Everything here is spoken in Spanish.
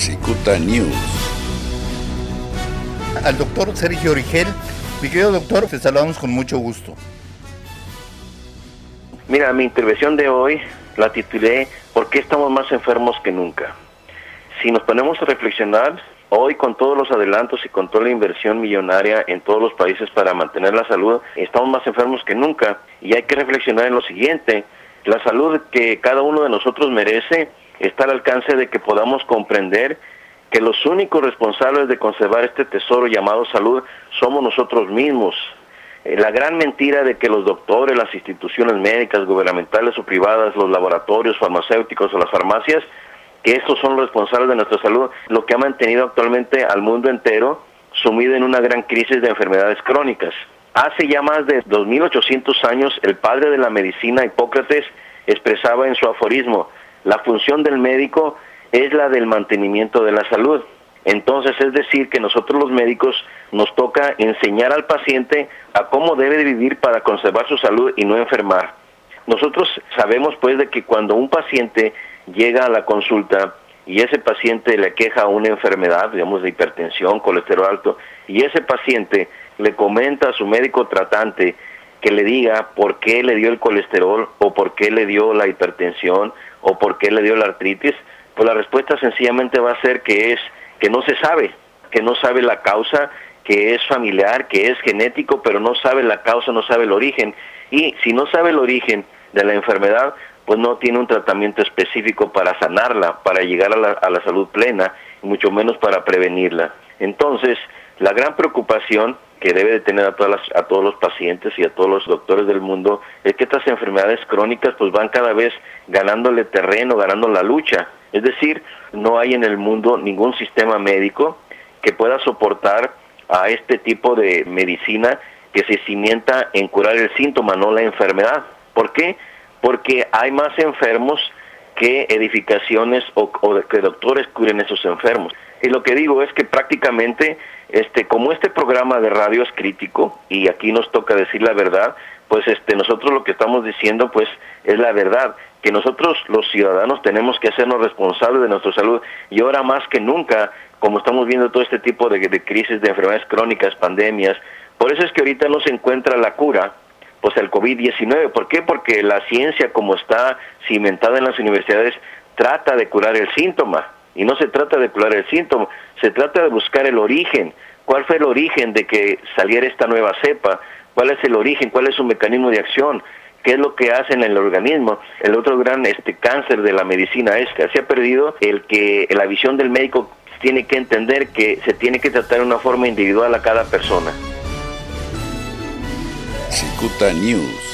Cicuta News. Al doctor Sergio Origel. Mi querido doctor, te saludamos con mucho gusto. Mira, mi intervención de hoy la titulé ¿Por qué estamos más enfermos que nunca? Si nos ponemos a reflexionar, hoy con todos los adelantos y con toda la inversión millonaria en todos los países para mantener la salud, estamos más enfermos que nunca y hay que reflexionar en lo siguiente, la salud que cada uno de nosotros merece está al alcance de que podamos comprender que los únicos responsables de conservar este tesoro llamado salud somos nosotros mismos. Eh, la gran mentira de que los doctores, las instituciones médicas, gubernamentales o privadas, los laboratorios farmacéuticos o las farmacias, que estos son los responsables de nuestra salud, lo que ha mantenido actualmente al mundo entero sumido en una gran crisis de enfermedades crónicas. Hace ya más de 2800 años el padre de la medicina, Hipócrates, expresaba en su aforismo, la función del médico es la del mantenimiento de la salud. Entonces, es decir, que nosotros los médicos nos toca enseñar al paciente a cómo debe vivir para conservar su salud y no enfermar. Nosotros sabemos pues de que cuando un paciente llega a la consulta y ese paciente le queja una enfermedad, digamos de hipertensión, colesterol alto, y ese paciente le comenta a su médico tratante que le diga por qué le dio el colesterol o por qué le dio la hipertensión o por qué le dio la artritis, pues la respuesta sencillamente va a ser que es que no se sabe, que no sabe la causa, que es familiar, que es genético, pero no sabe la causa, no sabe el origen. Y si no sabe el origen de la enfermedad, pues no tiene un tratamiento específico para sanarla, para llegar a la, a la salud plena, y mucho menos para prevenirla. Entonces, la gran preocupación que debe de tener a, todas las, a todos los pacientes y a todos los doctores del mundo es que estas enfermedades crónicas pues van cada vez ganándole terreno, ganando la lucha. Es decir, no hay en el mundo ningún sistema médico que pueda soportar a este tipo de medicina que se cimienta en curar el síntoma, no la enfermedad. ¿Por qué? Porque hay más enfermos que edificaciones o, o que doctores curen esos enfermos. Y lo que digo es que prácticamente, este, como este programa de radio es crítico y aquí nos toca decir la verdad, pues este, nosotros lo que estamos diciendo pues es la verdad, que nosotros los ciudadanos tenemos que hacernos responsables de nuestra salud y ahora más que nunca, como estamos viendo todo este tipo de, de crisis de enfermedades crónicas, pandemias, por eso es que ahorita no se encuentra la cura, pues el COVID-19. ¿Por qué? Porque la ciencia como está cimentada en las universidades trata de curar el síntoma y no se trata de curar el síntoma, se trata de buscar el origen. ¿Cuál fue el origen de que saliera esta nueva cepa? ¿Cuál es el origen? ¿Cuál es su mecanismo de acción? ¿Qué es lo que hace en el organismo? El otro gran este cáncer de la medicina es que se ha perdido el que la visión del médico tiene que entender que se tiene que tratar de una forma individual a cada persona. Cicuta News.